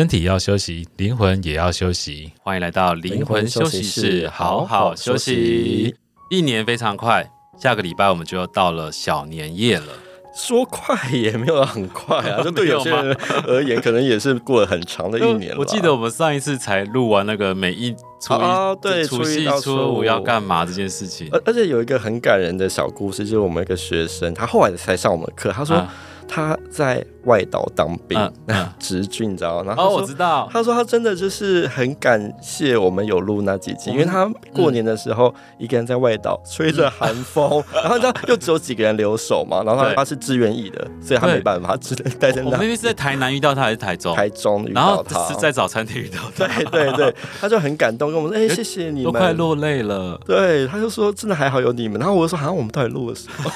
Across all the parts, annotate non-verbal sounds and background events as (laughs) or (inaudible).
身体要休息，灵魂也要休息。欢迎来到灵魂休息室，好好休息。一年非常快，下个礼拜我们就要到了小年夜了。说快也没有很快啊，(laughs) 就对有些人而言，可能也是过了很长的一年了。我记得我们上一次才录完那个每一初一、啊、对除夕、初五要干嘛这件事情。而而且有一个很感人的小故事，就是我们一个学生，他后来才上我们课，他说。啊他在外岛当兵，直军，你知道？然后哦，我知道。他说他真的就是很感谢我们有录那几集，因为他过年的时候一个人在外岛吹着寒风，(laughs) 然后你知道又只有几个人留守嘛，然后他他是志愿役的，所以他没办法，只能待在那。我那天是在台南遇到他还是台中？台中遇到他，是在早餐店遇到他。对对对，他就很感动，跟我们说：“哎，谢谢你们。”都快落泪了。对，他就说：“真的还好有你们。”然后我就说：“好像我们到底录了什么？”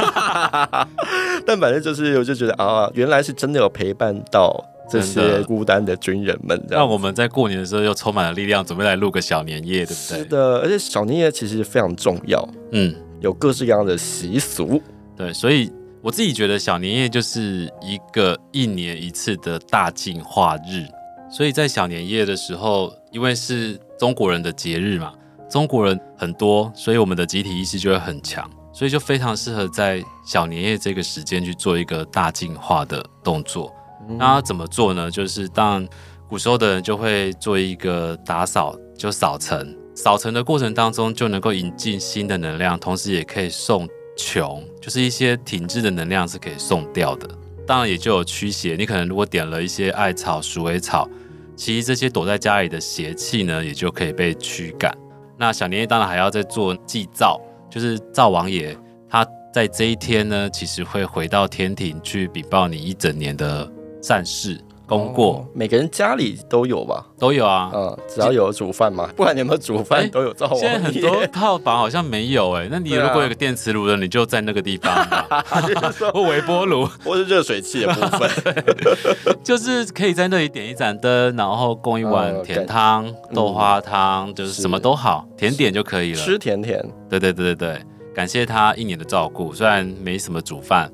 (laughs) 但反正就是，我就觉得啊，原来是真的有陪伴到这些孤单的军人们。让我们在过年的时候又充满了力量，准备来录个小年夜，对不对？是的，而且小年夜其实非常重要。嗯，有各式各样的习俗。对，所以我自己觉得小年夜就是一个一年一次的大进化日。所以在小年夜的时候，因为是中国人的节日嘛，中国人很多，所以我们的集体意识就会很强。所以就非常适合在小年夜这个时间去做一个大净化的动作。那怎么做呢？就是当古时候的人就会做一个打扫，就扫尘。扫尘的过程当中就能够引进新的能量，同时也可以送穷，就是一些停滞的能量是可以送掉的。当然也就有驱邪。你可能如果点了一些艾草、鼠尾草，其实这些躲在家里的邪气呢，也就可以被驱赶。那小年夜当然还要再做祭灶。就是灶王爷，他在这一天呢，其实会回到天庭去禀报你一整年的善事。功过。哦。每个人家里都有吧？都有啊。嗯，只要有煮饭嘛，不管你有没有煮饭，欸、都有灶王爷。现在很多套房好像没有哎、欸，那你如果有个电磁炉的，你就在那个地方。(laughs) 或微波炉，或是热水器的部分，(laughs) 就是可以在那里点一盏灯，然后供一碗甜汤、嗯、豆花汤，就是什么都好，甜点就可以了。吃甜甜。对对对对对，感谢他一年的照顾，虽然没什么煮饭，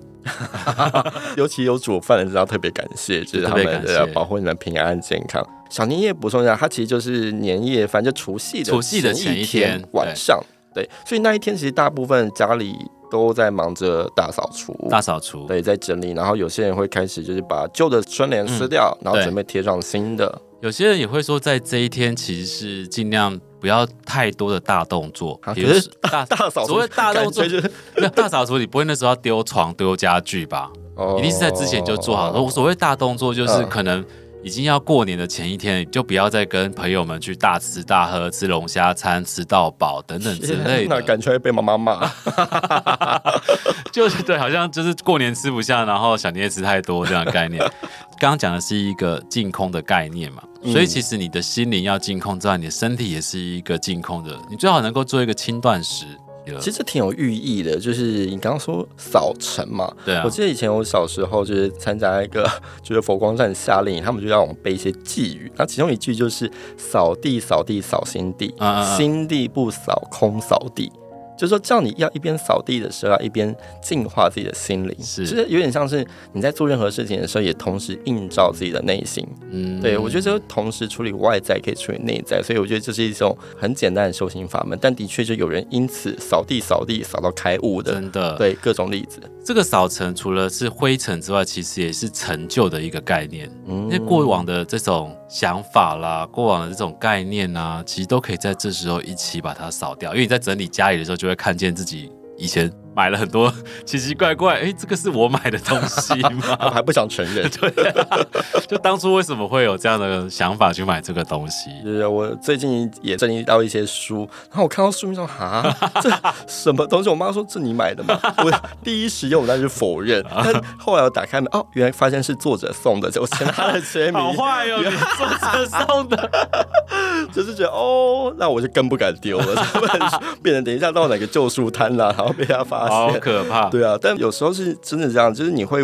(laughs) 尤其有煮饭的知道特别感谢，(laughs) 就是他们要保护你们平安健康。小年夜补充一下，它其实就是年夜饭，就除夕的除夕的前一天晚上，对，对，所以那一天其实大部分家里都在忙着大扫除，大扫除，对，在整理，然后有些人会开始就是把旧的春联撕掉，嗯，然后准备贴上新的。有些人也会说，在这一天其实是尽量。不要太多的大动作，比如大大扫除。所谓大动作就是大扫除，你不会那时候要丢床、丢家具吧？哦，一定是在之前就做好。我所谓大动作，就是可能已经要过年的前一天，就不要再跟朋友们去大吃大喝、吃龙虾餐、吃到饱等等之类的。那感觉会被妈妈骂。(laughs) 就是对，好像就是过年吃不下，然后小年夜吃太多这样的概念。刚刚讲的是一个净空的概念嘛。所以其实你的心灵要净空之外，你的身体也是一个净空的。你最好能够做一个轻断食。其实挺有寓意的，就是你刚刚说扫尘嘛。对啊。我记得以前我小时候就是参加一个 (laughs) 就是佛光山夏令营，他们就让我们背一些寄语。那其中一句就是“扫地扫地扫心地，心地不扫空扫地”。就是说，叫你要一边扫地的时候，要一边净化自己的心灵，是，其实有点像是你在做任何事情的时候，也同时映照自己的内心。嗯，对，我觉得这同时处理外在，可以处理内在，所以我觉得这是一种很简单的修行法门。但的确，就有人因此扫地扫地扫到开悟的，真的，对，各种例子。这个扫尘除了是灰尘之外，其实也是成就的一个概念。嗯，因为过往的这种想法啦，过往的这种概念啊，其实都可以在这时候一起把它扫掉。因为你在整理家里的时候，就会看见自己以前。买了很多 (laughs) 奇奇怪怪，哎、欸，这个是我买的东西吗？(laughs) 我还不想承认。(laughs) 对、啊，就当初为什么会有这样的想法去买这个东西？就是我最近也整理到一些书，然后我看到书面上啊，这什么东西？我妈说这你买的吗？我第一时间我那是否认，但后来我打开门，哦，原来发现是作者送的，就签他的签名。好坏哦，你作者送的，就是觉得哦，那我就更不敢丢了，这本书变成等一下到哪个旧书摊了，然后被他发。好可怕，对啊，但有时候是真的这样，就是你会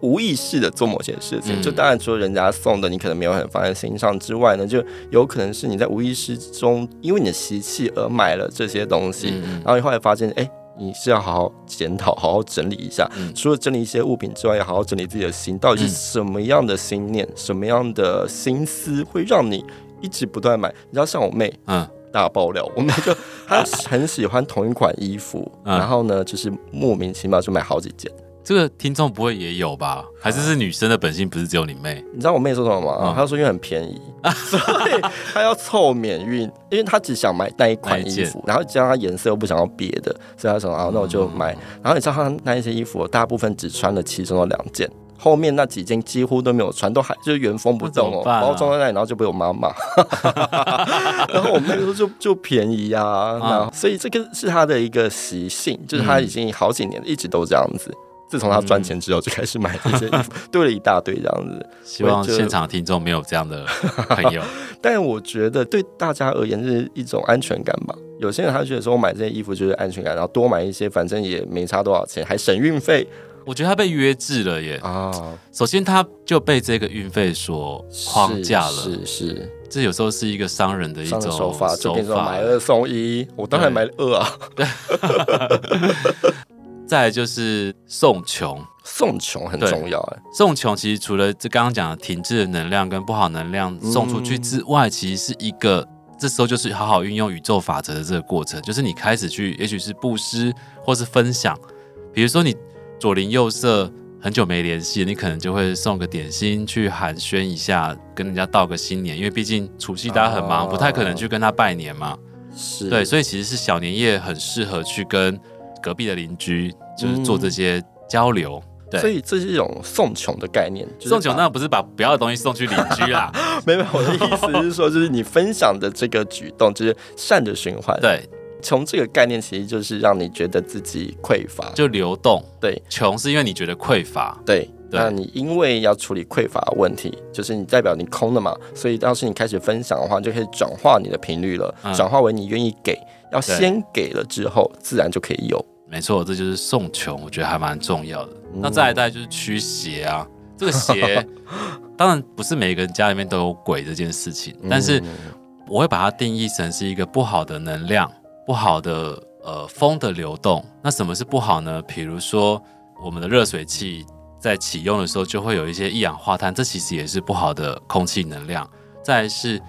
无意识的做某些事情，嗯、就当然除了人家送的，你可能没有很放在心上之外呢，就有可能是你在无意识中，因为你的习气而买了这些东西，嗯、然后你后来发现，哎、欸，你是要好好检讨，好好整理一下。嗯、除了整理一些物品之外，要好好整理自己的心，到底是什么样的心念，嗯、什么样的心思会让你一直不断买？你知道，像我妹，嗯，大爆料，我妹就 (laughs) 她很喜欢同一款衣服，嗯、然后呢，就是莫名其妙就买好几件。这个听众不会也有吧？还是是女生的本性，不是只有你妹？你知道我妹说什么吗？她说因为很便宜，(laughs) 所以她要凑免运，因为她只想买那一款衣服，然后加上她颜色又不想要别的，所以她说啊，那我就买。然后你知道她那一些衣服，大部分只穿了其中的两件，后面那几件几乎都没有穿，都还就是原封不动哦，包装在那里，然后就被我妈骂。(laughs) 然后我妹说就就便宜呀，然后所以这个是他的一个习性，就是他已经好几年一直都这样子。自从他赚钱之后，就开始买这些衣服，(laughs) 堆了一大堆这样子。希望现场听众没有这样的朋友。(laughs) 但我觉得对大家而言是一种安全感吧。有些人他觉得说我买这些衣服就是安全感，然后多买一些，反正也没差多少钱，还省运费。我觉得他被约制了耶。啊，首先他就被这个运费所框架了。是是，是这有时候是一个商人的一种手法，就变成买二送一。我当然买二啊。(laughs) 再来就是送穷，送穷很重要哎。送穷其实除了这刚刚讲的停滞的能量跟不好能量送出去之外，嗯、其实是一个这时候就是好好运用宇宙法则的这个过程，就是你开始去，也许是布施或是分享。比如说你左邻右舍很久没联系，你可能就会送个点心去寒暄一下，跟人家道个新年，因为毕竟除夕大家很忙，啊、不太可能去跟他拜年嘛。是对，所以其实是小年夜很适合去跟。隔壁的邻居就是做这些交流，嗯、对，所以这是一种送穷的概念。就是、送穷那不是把不要的东西送去邻居啦，(laughs) 没有，我的意思是说，就是你分享的这个举动就是善的循环。对，从这个概念其实就是让你觉得自己匮乏，就流动。对，穷是因为你觉得匮乏。对，对那你因为要处理匮乏的问题，就是你代表你空了嘛，所以要是你开始分享的话，就可以转化你的频率了，转、嗯、化为你愿意给。要先给了之后，自然就可以有。没错，这就是送穷，我觉得还蛮重要的。嗯、那再来，再就是驱邪啊。这个邪，(laughs) 当然不是每个人家里面都有鬼这件事情，但是我会把它定义成是一个不好的能量，不好的呃风的流动。那什么是不好呢？比如说我们的热水器在启用的时候，就会有一些一氧化碳，这其实也是不好的空气能量。再来是。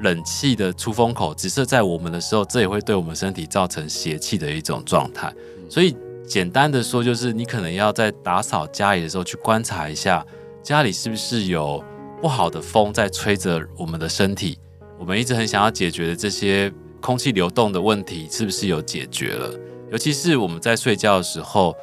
冷气的出风口直射在我们的时候，这也会对我们身体造成邪气的一种状态。所以简单的说，就是你可能要在打扫家里的时候去观察一下，家里是不是有不好的风在吹着我们的身体。我们一直很想要解决的这些空气流动的问题，是不是有解决了？尤其是我们在睡觉的时候，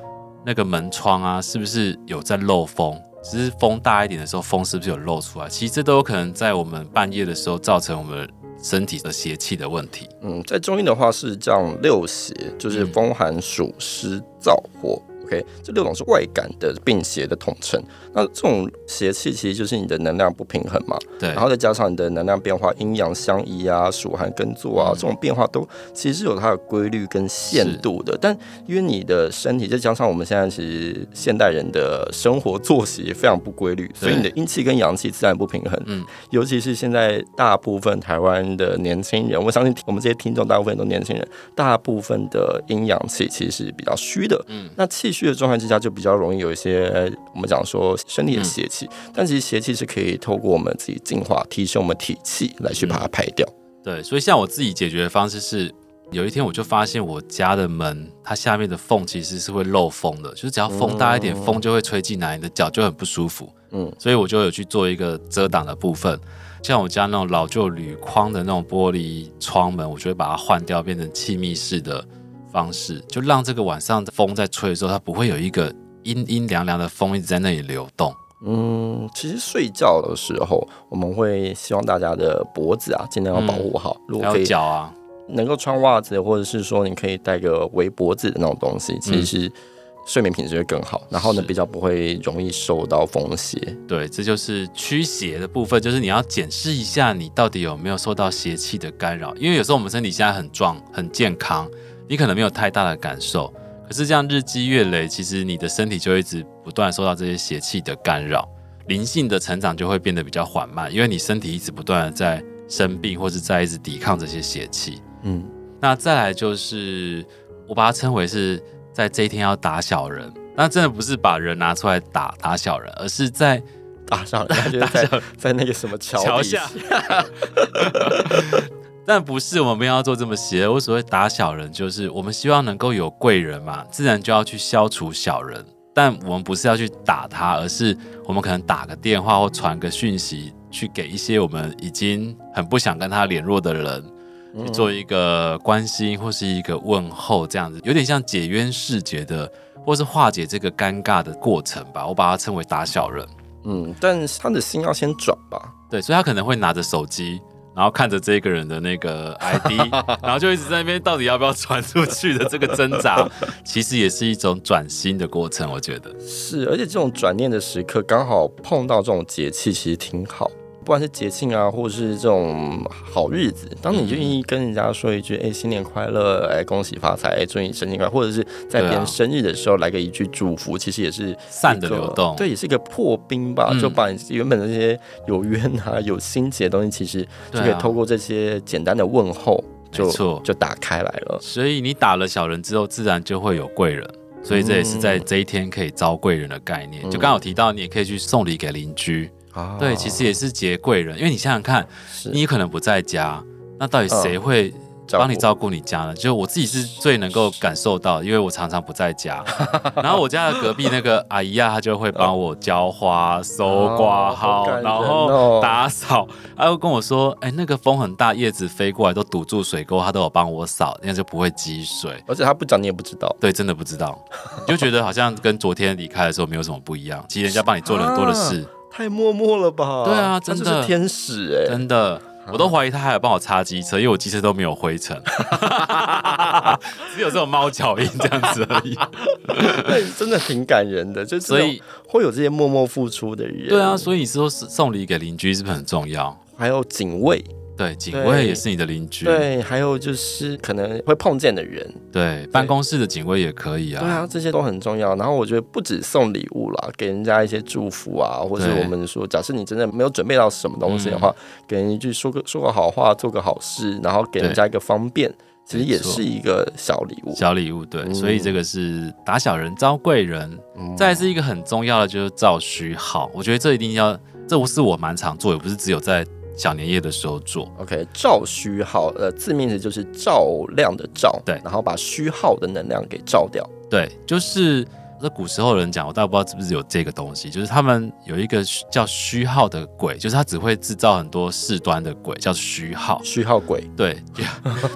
那个门窗啊，是不是有在漏风？只是风大一点的时候，风是不是有漏出来？其实这都有可能在我们半夜的时候造成我们身体的邪气的问题。嗯，在中医的话是这样，六邪就是风寒暑湿燥火。OK，这六种是外感的病邪的统称。那这种邪气其实就是你的能量不平衡嘛。对。然后再加上你的能量变化，阴阳相宜啊，暑寒耕作啊，这种变化都其实是有它的规律跟限度的。但因为你的身体，再加上我们现在其实现代人的生活作息也非常不规律，所以你的阴气跟阳气自然不平衡。嗯。尤其是现在大部分台湾的年轻人，我相信我们这些听众大部分都年轻人，大部分的阴阳气其实是比较虚的。嗯。那气虚的状态之下，就比较容易有一些我们讲说身体的邪气，嗯、但其实邪气是可以透过我们自己净化、提升我们体气来去把它排掉。对，所以像我自己解决的方式是，有一天我就发现我家的门它下面的缝其实是会漏风的，就是只要风大一点，嗯、风就会吹进来，你的脚就很不舒服。嗯，所以我就有去做一个遮挡的部分，像我家那种老旧铝框的那种玻璃窗门，我就会把它换掉，变成气密式的。方式就让这个晚上风在吹的时候，它不会有一个阴阴凉凉的风一直在那里流动。嗯，其实睡觉的时候，我们会希望大家的脖子啊尽量要保护好。嗯、如果可以，脚啊，能够穿袜子，或者是说你可以带个围脖子的那种东西，其实睡眠品质会更好。然后呢，比较不会容易受到风邪。对，这就是驱邪的部分，就是你要检视一下你到底有没有受到邪气的干扰。因为有时候我们身体现在很壮、很健康。你可能没有太大的感受，可是这样日积月累，其实你的身体就一直不断受到这些邪气的干扰，灵性的成长就会变得比较缓慢，因为你身体一直不断的在生病，或是在一直抵抗这些邪气。嗯，那再来就是我把它称为是在这一天要打小人。那真的不是把人拿出来打打小人，而是在打小人，在在，在那个什么桥桥下。(laughs) (laughs) (laughs) 但不是我们不要做这么邪恶。我所谓打小人，就是我们希望能够有贵人嘛，自然就要去消除小人。但我们不是要去打他，而是我们可能打个电话或传个讯息，去给一些我们已经很不想跟他联络的人，去做一个关心或是一个问候，这样子有点像解冤释结的，或是化解这个尴尬的过程吧。我把它称为打小人。嗯，但是他的心要先转吧。对，所以他可能会拿着手机。然后看着这个人的那个 (laughs) ID，然后就一直在那边到底要不要传出去的这个挣扎，(laughs) 其实也是一种转心的过程，我觉得是，而且这种转念的时刻刚好碰到这种节气，其实挺好。不管是节庆啊，或者是这种好日子，当你愿意跟人家说一句“哎、欸，新年快乐”，哎，恭喜发财，哎，祝你生日快乐，或者是在别人生日的时候来个一句祝福，其实也是善的流动，对，也是一个破冰吧，嗯、就把你原本那些有冤啊、有心结的东西，其实就可以透过这些简单的问候就，就就打开来了。所以你打了小人之后，自然就会有贵人，所以这也是在这一天可以招贵人的概念。嗯、就刚好提到，你也可以去送礼给邻居。Oh, 对，其实也是结贵人，因为你想想看，你可能不在家，那到底谁会帮你照顾你家呢？就我自己是最能够感受到，因为我常常不在家，然后我家的隔壁那个阿姨啊，她就会帮我浇花、收挂号，然后打扫，她会跟我说：“哎，那个风很大，叶子飞过来都堵住水沟，她都有帮我扫，那样就不会积水。”而且她不讲你也不知道，对，真的不知道，你就觉得好像跟昨天离开的时候没有什么不一样。其实人家帮你做了很多的事。(laughs) 太默默了吧？对啊，真的是天使哎、欸，真的，我都怀疑他还有帮我擦机车，因为我机车都没有灰尘，只有这种猫脚印这样子而已。对，真的挺感人的，就是所以会有这些默默付出的人。对啊，所以你说送礼给邻居是不是很重要？还有警卫。对，警卫也是你的邻居。对，还有就是可能会碰见的人。对，办公室的警卫也可以啊。对啊，这些都很重要。然后我觉得不止送礼物啦，给人家一些祝福啊，或者我们说，假设你真的没有准备到什么东西的话，给人一句说个说个好话，做个好事，然后给人家一个方便，其实也是一个小礼物。小礼物，对。所以这个是打小人招贵人。再是一个很重要的，就是照虚好。我觉得这一定要，这不是我蛮常做，也不是只有在。小年夜的时候做，OK，照虚号，呃，字面意思就是照亮的照，对，然后把虚耗的能量给照掉，对，就是这古时候人讲，我倒不知道是不是有这个东西，就是他们有一个叫虚耗的鬼，就是他只会制造很多事端的鬼，叫虚耗，虚耗鬼，对，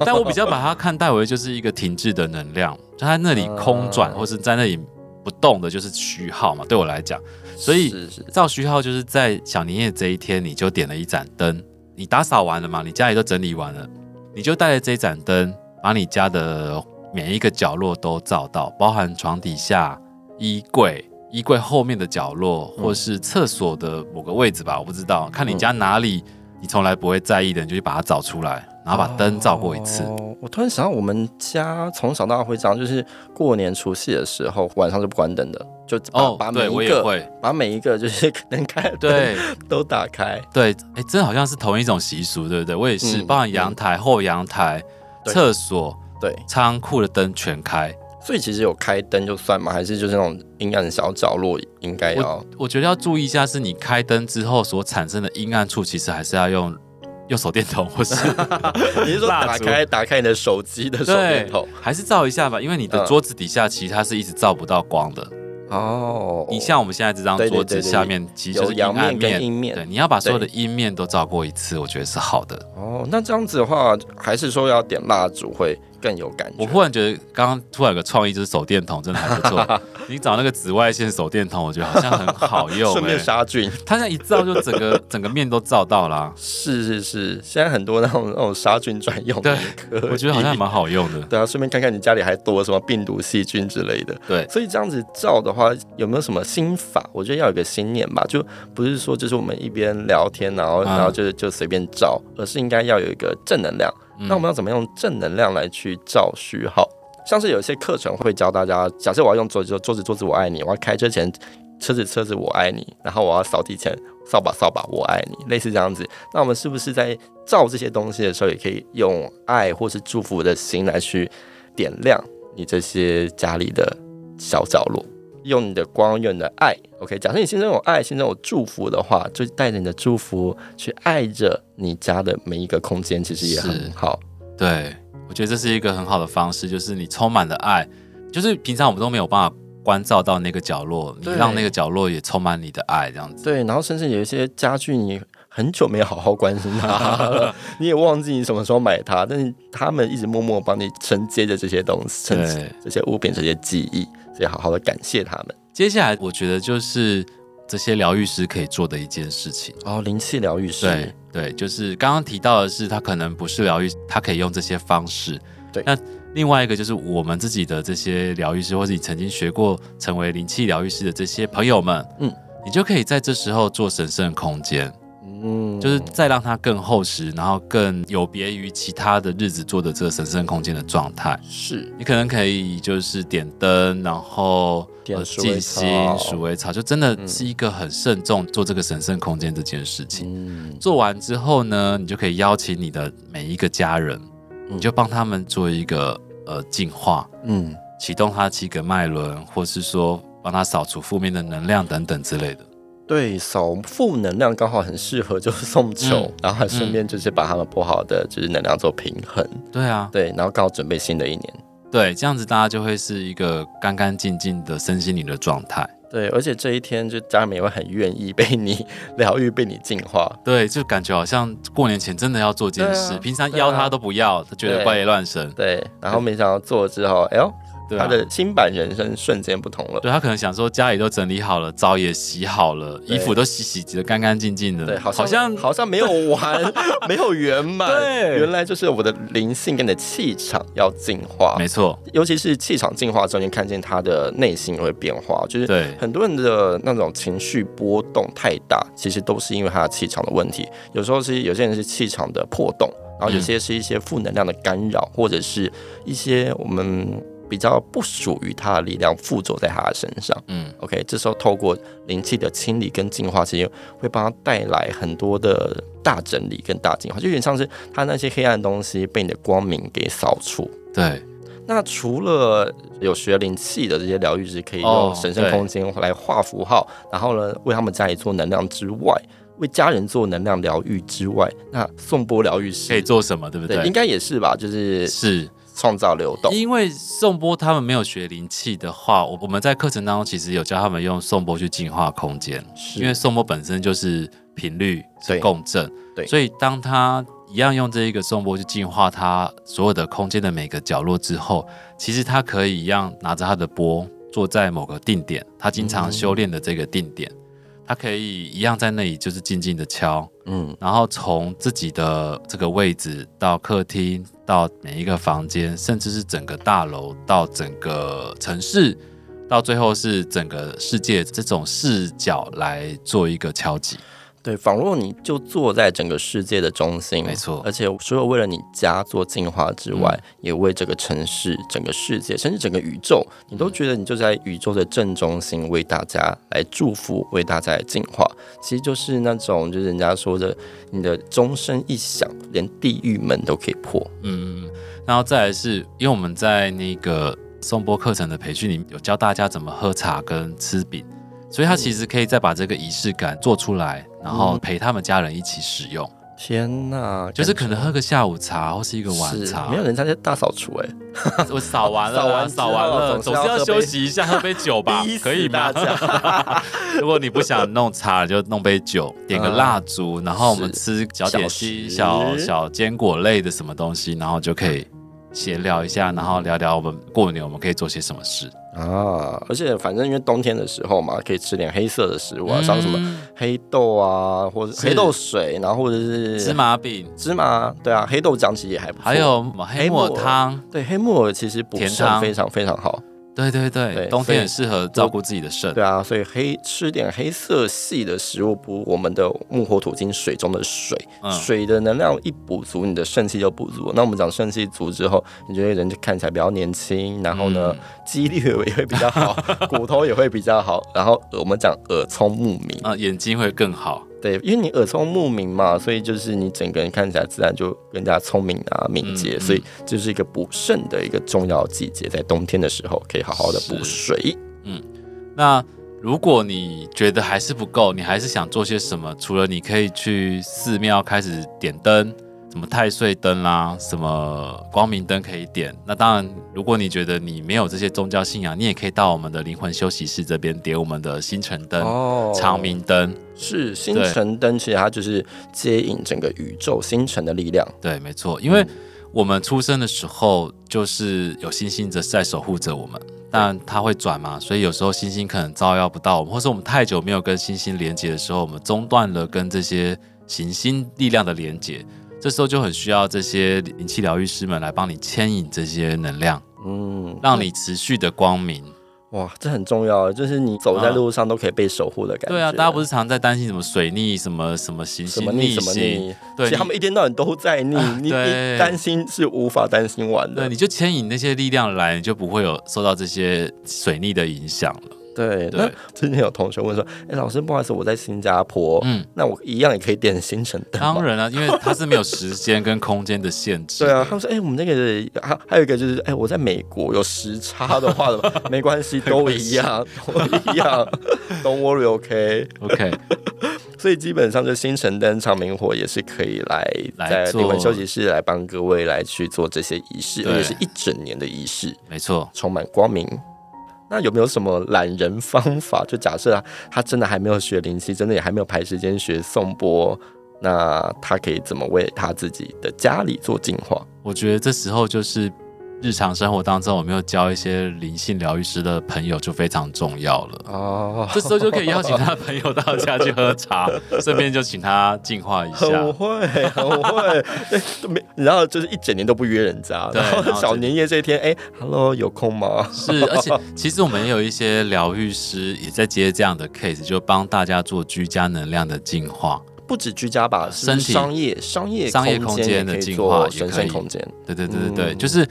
但我比较把它看待为就是一个停滞的能量，就在那里空转、呃、或是在那里不动的，就是虚耗嘛，对我来讲。所以照虚号就是在小年夜这一天，你就点了一盏灯。你打扫完了嘛？你家里都整理完了，你就带着这一盏灯，把你家的每一个角落都照到，包含床底下、衣柜、衣柜后面的角落，或是厕所的某个位置吧，我不知道，看你家哪里你从来不会在意的，你就去把它找出来。然后把灯照过一次。哦，我突然想到，我们家从小到大会这样，就是过年除夕的时候，晚上是不关灯的，就把、哦、把每一个把每一个就是能开的灯 (laughs) 都打开。对，哎，这好像是同一种习俗，对不对？我也是，嗯、包含阳台、嗯、后阳台、厕所、对仓库的灯全开。所以其实有开灯就算吗？还是就是那种阴暗的小角落应该要我？我觉得要注意一下，是你开灯之后所产生的阴暗处，其实还是要用。用手电筒，或是 (laughs) 你是说打开打开你的手机的手电筒，还是照一下吧？因为你的桌子底下其实它是一直照不到光的。哦。你像我们现在这张桌子下面，其实就是阳面跟阴面，对，你要把所有的阴面都照过一次，我觉得是好的。哦，那这样子的话，还是说要点蜡烛会更有感觉。我忽然觉得，刚刚突然有个创意，就是手电筒真的还不错。(laughs) 你找那个紫外线手电筒，我觉得好像很好用，欸，顺便杀菌。它现在一照就整个 (laughs) 整个面都照到了，啊。是是是，现在很多那种那种杀菌专用的，对，我觉得好像蛮好用的。对啊，顺便看看你家里还多什么病毒、细菌之类的。对，所以这样子照的话，有没有什么心法？我觉得要有个心念吧，就不是说就是我们一边聊天，然后然后就就随便照，而是应该要有一个正能量。那我们要怎么用正能量来去照虚号？像是有一些课程会教大家，假设我要用桌子桌子桌子我爱你，我要开车前车子车子我爱你，然后我要扫地前扫把扫把我爱你，类似这样子。那我们是不是在照这些东西的时候，也可以用爱或是祝福的心来去点亮你这些家里的小角落。用你的光，用你的爱，OK。假设你心中有爱，心中有祝福的话，就带着你的祝福去爱着你家的每一个空间，其实也很好。对，我觉得这是一个很好的方式，就是你充满了爱，就是平常我们都没有办法关照到那个角落，你让那个角落也充满你的爱，这样子。对，然后甚至有一些家具，你很久没有好好关心它，(laughs) 你也忘记你什么时候买它，但是他们一直默默帮你承接着这些东西，对，这些物品，这些记忆。所以好好的感谢他们。接下来，我觉得就是这些疗愈师可以做的一件事情哦，灵气疗愈师。对对，就是刚刚提到的是，他可能不是疗愈，他可以用这些方式。对。那另外一个就是我们自己的这些疗愈师，或者你曾经学过成为灵气疗愈师的这些朋友们，嗯，你就可以在这时候做神圣空间。嗯，就是再让它更厚实，然后更有别于其他的日子做的这个神圣空间的状态。是。你可能可以就是点灯，然后点静心、鼠尾草，就真的是一个很慎重做这个神圣空间这件事情。嗯，做完之后呢，你就可以邀请你的每一个家人，你就帮他们做一个呃净化，嗯，启动他七个脉轮，或是说帮他扫除负面的能量等等之类的。对，扫负能量刚好很适合，就是 (laughs) 送球，嗯、然后还顺便就是把他们不好的就是能量做平衡。对啊，对，然后刚好准备新的一年。对，这样子大家就会是一个干干净净的身心灵的状态。对，而且这一天就家人们也会很愿意被你 (laughs) 疗愈，被你净化。对，就感觉好像过年前真的要做件事，啊、平常邀他都不要，他觉得怪力乱神。对，然后没想到做了之后，哎呦。对啊、他的新版人生瞬间不同了。对，他可能想说，家里都整理好了，澡也洗好了，衣服都洗洗的干干净净的。对，好像好像，好像没有完，(laughs) 没有圆满。对，原来就是我的灵性跟你的气场要进化。没错，尤其是气场进化之后，你看见他的内心会变化。就是对很多人的那种情绪波动太大，其实都是因为他的气场的问题。有时候是有些人是气场的破洞，然后有些是一些负能量的干扰，嗯、或者是一些我们。比较不属于他的力量附着在他的身上，嗯，OK，这时候透过灵气的清理跟净化，其实会帮他带来很多的大整理跟大净化，就有点像是他那些黑暗的东西被你的光明给扫除。对，那除了有学灵气的这些疗愈师可以用神圣空间来画符号，哦、然后呢为他们家里做能量之外，为家人做能量疗愈之外，那颂钵疗愈师可以做什么？对不对？对，应该也是吧，就是是。创造流动，因为颂钵他们没有学灵气的话，我我们在课程当中其实有教他们用颂钵去净化空间，因为颂钵本身就是频率是共振，对，所以当他一样用这一个颂钵去净化他所有的空间的每个角落之后，其实他可以一样拿着他的钵坐在某个定点，他经常修炼的这个定点。嗯他可以一样在那里，就是静静的敲，嗯，然后从自己的这个位置到客厅，到每一个房间，甚至是整个大楼，到整个城市，到最后是整个世界这种视角来做一个敲击。对，仿若你就坐在整个世界的中心，没错。而且，所有为了你家做净化之外，嗯、也为这个城市、整个世界，甚至整个宇宙，你都觉得你就在宇宙的正中心，为大家来祝福，为大家来净化。其实就是那种，就是人家说的，你的钟声一响，连地狱门都可以破。嗯，然后再来是因为我们在那个颂钵课程的培训里面有教大家怎么喝茶跟吃饼。所以他其实可以再把这个仪式感做出来，然后陪他们家人一起使用。天哪，就是可能喝个下午茶或是一个晚茶，没有人家在大扫除哎，(laughs) 我扫完了，(laughs) 扫完扫完了，总是要休息一下，喝杯酒吧，(laughs) 可以吗？如果你不想弄茶，就弄杯酒，点个蜡烛，然后我们吃小点心、小小坚果类的什么东西，然后就可以闲聊一下，然后聊聊我们过年我们可以做些什么事。啊，而且反正因为冬天的时候嘛，可以吃点黑色的食物啊，嗯、像什么黑豆啊，或者黑豆水，然后或者是芝麻饼、芝麻，对啊，黑豆浆其实也还不错。还有黑木耳汤，对，黑木耳其实补肾非常非常好。对对对，对冬天很适合照顾自己的肾。对啊，所以黑吃点黑色系的食物，补我们的木火土金水中的水，嗯、水的能量一补足，你的肾气就补足。那我们讲肾气足之后，你觉得人就看起来比较年轻，然后呢，记忆力也会比较好，(laughs) 骨头也会比较好。然后我们讲耳聪目明啊，眼睛会更好。对，因为你耳聪目明嘛，所以就是你整个人看起来自然就更加聪明啊、敏捷，嗯嗯、所以就是一个补肾的一个重要季节，在冬天的时候可以好好的补水。嗯，那如果你觉得还是不够，你还是想做些什么？除了你可以去寺庙开始点灯。什么太岁灯啦、啊，什么光明灯可以点？那当然，如果你觉得你没有这些宗教信仰，你也可以到我们的灵魂休息室这边点我们的星辰灯、哦、长明灯。是星辰灯，其实它就是接引整个宇宙星辰的力量。对，没错，因为我们出生的时候就是有星星在守护着我们，但它会转嘛，所以有时候星星可能照耀不到我们，或是我们太久没有跟星星连接的时候，我们中断了跟这些行星力量的连接。这时候就很需要这些灵气疗愈师们来帮你牵引这些能量，嗯，让你持续的光明。哇，这很重要，就是你走在路上都可以被守护的感觉。对啊，大家不是常常在担心什么水逆、什么什么行星逆行？对，其实他们一天到晚都在逆，你你担心是无法担心完的。对，你就牵引那些力量来，你就不会有受到这些水逆的影响了。对，对，那之前有同学问说：“哎，老师，不好意思，我在新加坡，嗯，那我一样也可以点星辰灯？”当然了，因为它是没有时间跟空间的限制。对啊，他们说：“哎，我们那个还还有一个就是，哎，我在美国有时差的话，(laughs) 没关系，都一样，(laughs) 都一样，Don't worry，OK，OK。(laughs) 所以基本上，就星辰灯、长明火也是可以来在灵魂休息室来帮各位来去做这些仪式，而且是一整年的仪式，没错，充满光明。”那有没有什么懒人方法？就假设他他真的还没有学灵气，真的也还没有排时间学颂钵，那他可以怎么为他自己的家里做净化？我觉得这时候就是。日常生活当中，我们有交一些灵性疗愈师的朋友就非常重要了哦。这时候就可以邀请他的朋友到家去喝茶，(laughs) 顺便就请他净化一下。很会，很会。没然后就是一整年都不约人家，然后小年夜这一天，哎，Hello，有空吗？是，而且 (laughs) 其实我们也有一些疗愈师也在接这样的 case，就帮大家做居家能量的净化。不止居家吧，身体商业、商业、商业空间的净化，神圣空间。对对对对对，就是。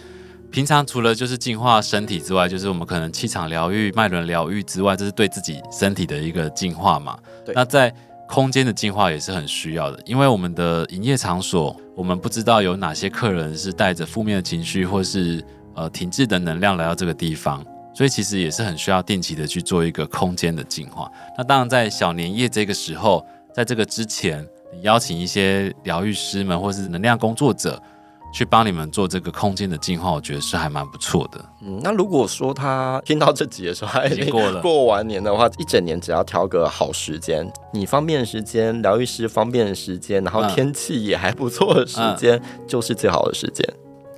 平常除了就是净化身体之外，就是我们可能气场疗愈、脉轮疗愈之外，这是对自己身体的一个净化嘛。对。那在空间的净化也是很需要的，因为我们的营业场所，我们不知道有哪些客人是带着负面的情绪或是呃停滞的能量来到这个地方，所以其实也是很需要定期的去做一个空间的净化。那当然，在小年夜这个时候，在这个之前，你邀请一些疗愈师们或是能量工作者。去帮你们做这个空间的净化，我觉得是还蛮不错的。嗯，那如果说他听到这集的时候，他已经过了过完年的话，一整年只要挑个好时间，你方便的时间，疗愈师方便的时间，然后天气也还不错的时间，嗯、就是最好的时间。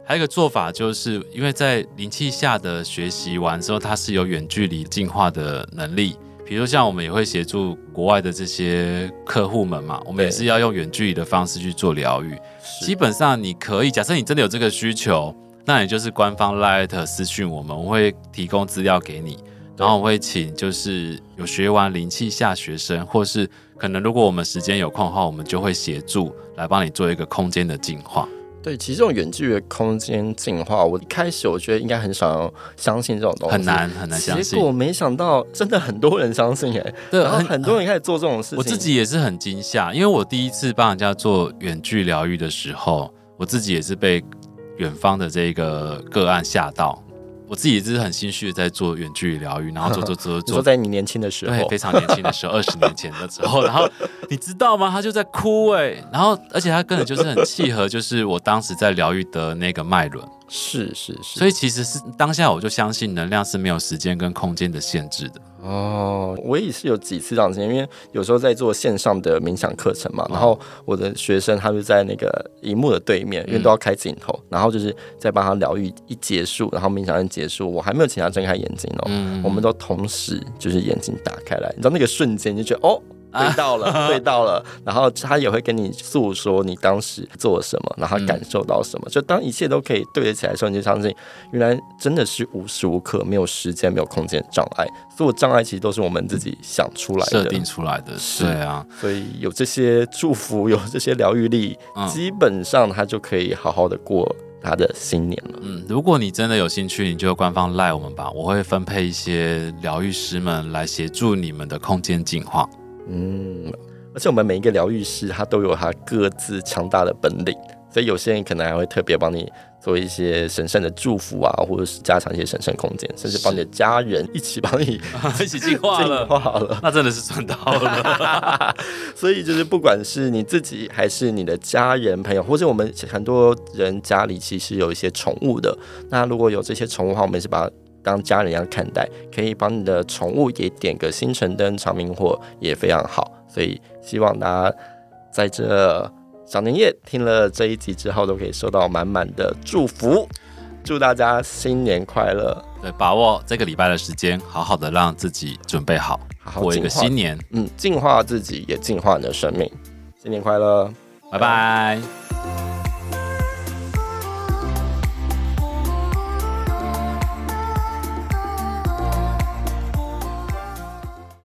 还有一个做法，就是因为在灵气下的学习完之后，它是有远距离进化的能力。比如像我们也会协助国外的这些客户们嘛，我们也是要用远距离的方式去做疗愈。基本上你可以，假设你真的有这个需求，那也就是官方 Light 私讯我们，我会提供资料给你，然后我会请就是有学完灵气下学生，或是可能如果我们时间有空的话，我们就会协助来帮你做一个空间的净化。对，其实这种远距离的空间进化，我一开始我觉得应该很少相信这种东西，很难很难相信。结果没想到真的很多人相信哎，(laughs) 对，然后很多人开始做这种事情。我自己也是很惊吓，因为我第一次帮人家做远距疗愈的时候，我自己也是被远方的这个个案吓到。我自己也是很心虚的在做远距离疗愈，然后做做做做，(laughs) 在你年轻的时候，对，非常年轻的时候，二十年前的时候，然后你知道吗？他就在哭哎，然后而且他根本就是很契合，就是我当时在疗愈的那个脉轮，是是是，所以其实是当下我就相信能量是没有时间跟空间的限制的。哦，我也是有几次这样子，因为有时候在做线上的冥想课程嘛，然后我的学生他就在那个荧幕的对面，因为都要开镜头，然后就是在帮他疗愈一结束，然后冥想一结束，我还没有请他睁开眼睛哦，我们都同时就是眼睛打开来，你知道那个瞬间就觉得哦。对到了，(laughs) 对到了，然后他也会跟你诉说你当时做了什么，然后感受到什么。就当一切都可以对得起来的时候，你就相信，原来真的是无时无刻没有时间、没有空间障碍。所有障碍其实都是我们自己想出来的、设定出来的。对啊，所以有这些祝福，有这些疗愈力，基本上他就可以好好的过他的新年了。嗯，如果你真的有兴趣，你就官方赖我们吧，我会分配一些疗愈师们来协助你们的空间进化。嗯，而且我们每一个疗愈师他都有他各自强大的本领，所以有些人可能还会特别帮你。做一些神圣的祝福啊，或者是加强一些神圣空间，甚至帮你的家人一起帮你 (laughs) 一起进化了，进化了，那真的是赚到了。(laughs) 所以就是不管是你自己还是你的家人朋友，或者我们很多人家里其实有一些宠物的，那如果有这些宠物的话，我们是把它当家人一样看待，可以帮你的宠物也点个星辰灯、长明火也非常好。所以希望大家在这。小年夜听了这一集之后，都可以收到满满的祝福，祝大家新年快乐！对，把握这个礼拜的时间，好好的让自己准备好，好好过一个新年。嗯，净化自己，也净化你的生命。新年快乐，拜拜。拜拜。